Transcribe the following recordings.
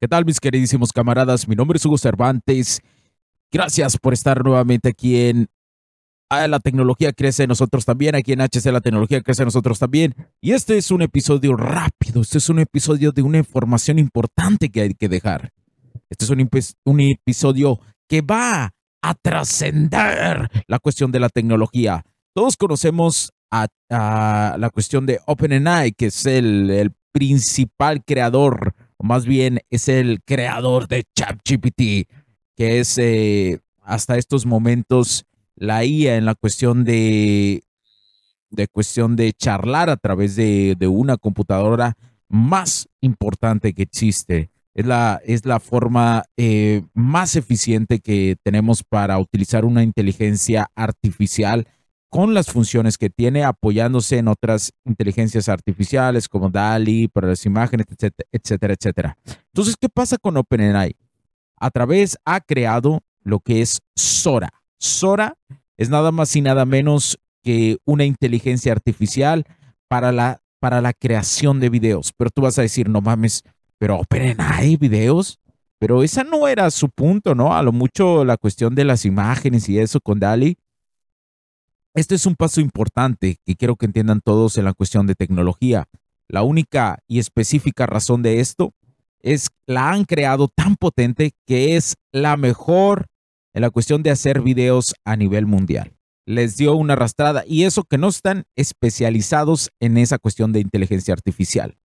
¿Qué tal mis queridísimos camaradas? Mi nombre es Hugo Cervantes. Gracias por estar nuevamente aquí en La tecnología crece en nosotros también, aquí en HC La tecnología crece en nosotros también. Y este es un episodio rápido, este es un episodio de una información importante que hay que dejar. Este es un, episodio que va a trascender la cuestión de la tecnología. Todos conocemos a, la cuestión de OpenAI, que es el, el principal creador o más bien es el creador de ChatGPT, que es eh, hasta estos momentos la IA en la cuestión de, de cuestión de charlar a través de, una computadora más importante que existe. Es la, es la forma eh, más eficiente que tenemos para utilizar una inteligencia artificial con las funciones que tiene, apoyándose en otras inteligencias artificiales como DALI para las imágenes, etcétera, etcétera, Entonces, ¿qué pasa con OpenAI? A través ha creado lo que es Sora. Sora es nada más y nada menos que una inteligencia artificial para la, para la creación de videos. Pero tú vas a decir, no mames, pero OpenAI videos. Pero esa no era su punto, ¿no? A lo mucho la cuestión de las imágenes y eso con DALI este es un paso importante que quiero que entiendan todos en la cuestión de tecnología. La única y específica razón de esto es la han creado tan potente que es la mejor en la cuestión de hacer videos a nivel mundial. Les dio una arrastrada y eso que no están especializados en esa cuestión de inteligencia artificial.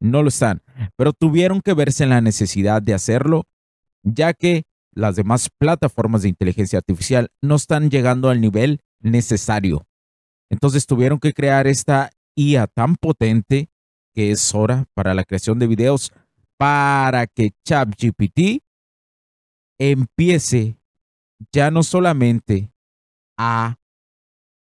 No lo están, pero tuvieron que verse en la necesidad de hacerlo, ya que las demás plataformas de inteligencia artificial no están llegando al nivel necesario. Entonces tuvieron que crear esta IA tan potente que es hora para la creación de videos para que ChatGPT empiece ya no solamente a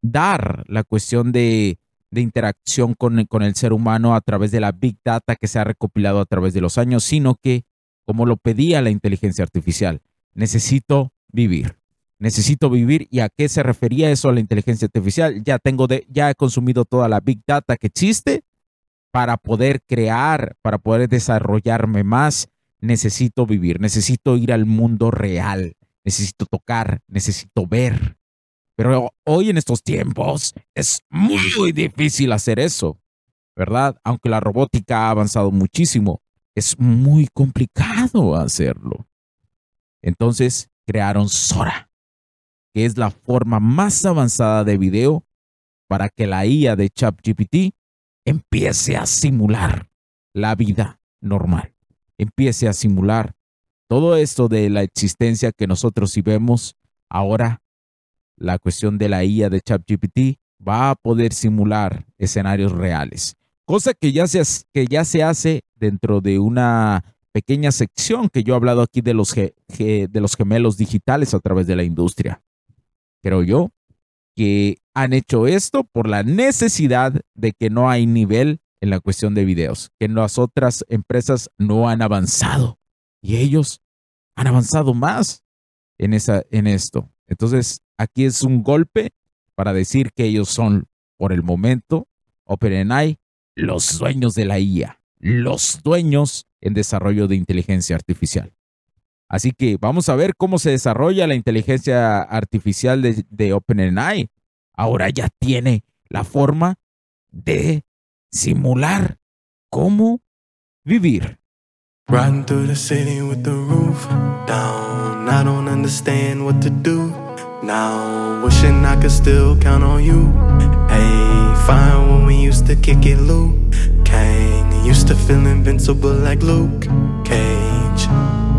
dar la cuestión de, interacción con, con, el ser humano a través de la big data que se ha recopilado a través de los años, sino que, como lo pedía la inteligencia artificial, necesito vivir necesito vivir y a qué se refería eso a la inteligencia artificial. Ya tengo ya he consumido toda la big data que existe para poder crear, para poder desarrollarme más. Necesito vivir, necesito ir al mundo real, necesito tocar, necesito ver. Pero hoy en estos tiempos es muy difícil hacer eso, ¿verdad? Aunque la robótica ha avanzado muchísimo, es muy complicado hacerlo. Entonces crearon Sora que es la forma más avanzada de video para que la IA de ChatGPT empiece a simular la vida normal, empiece a simular todo esto de la existencia que nosotros sí vemos. Ahora, la cuestión de la IA de ChatGPT va a poder simular escenarios reales, cosa que ya se, que ya se hace dentro de una pequeña sección que yo he hablado aquí de los, de los gemelos digitales a través de la industria creo yo, que han hecho esto por la necesidad de que no hay nivel en la cuestión de videos, que las otras empresas no han avanzado y ellos han avanzado más en, esa, en esto. Entonces, aquí es un golpe para decir que ellos son, por el momento, OpenAI, los dueños de la IA, los dueños en desarrollo de inteligencia artificial. Así que vamos a ver cómo se desarrolla la inteligencia artificial de, OpenAI. Ahora ya tiene la forma de simular cómo vivir. Run through the city with the roof down. I don't understand what to do now. Wishing I could still count on you. Hey, fine when we used to kick it, Luke Kang. Used to feel invincible like Luke.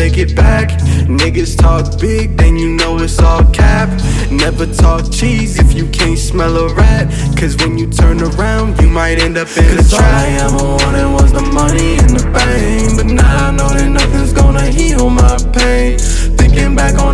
take it back. Niggas talk big, then you know it's all cap. Never talk cheese if you can't smell a rat. Cause when you turn around, you might end up in a trap. All I ever wanted was the money and the fame. But now I know that nothing's gonna heal my pain. Thinking back on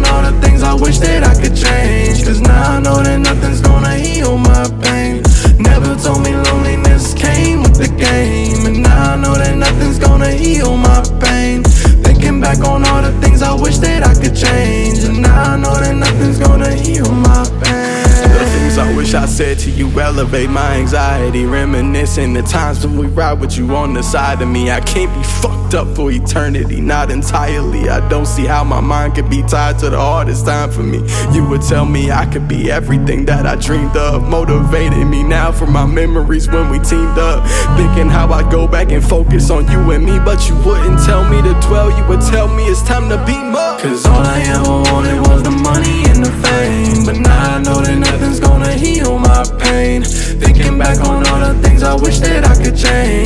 said to you elevate my anxiety. Reminiscing the times when we ride with you on the side of me. I can't be fucked up for eternity, not entirely. I don't see how my mind could be tied to the hardest time for me. You would tell me I could be everything that I dreamed of. Motivated for my memories when we teamed up. Thinking how I'd go back and focus on you and me, but you wouldn't tell me to dwell. You would tell me it's time to beam up. Cause all I ever wanted was the money and the fame. But now I know that nothing's gonna heal my pain. Thinking back on all the things I wish that I could change.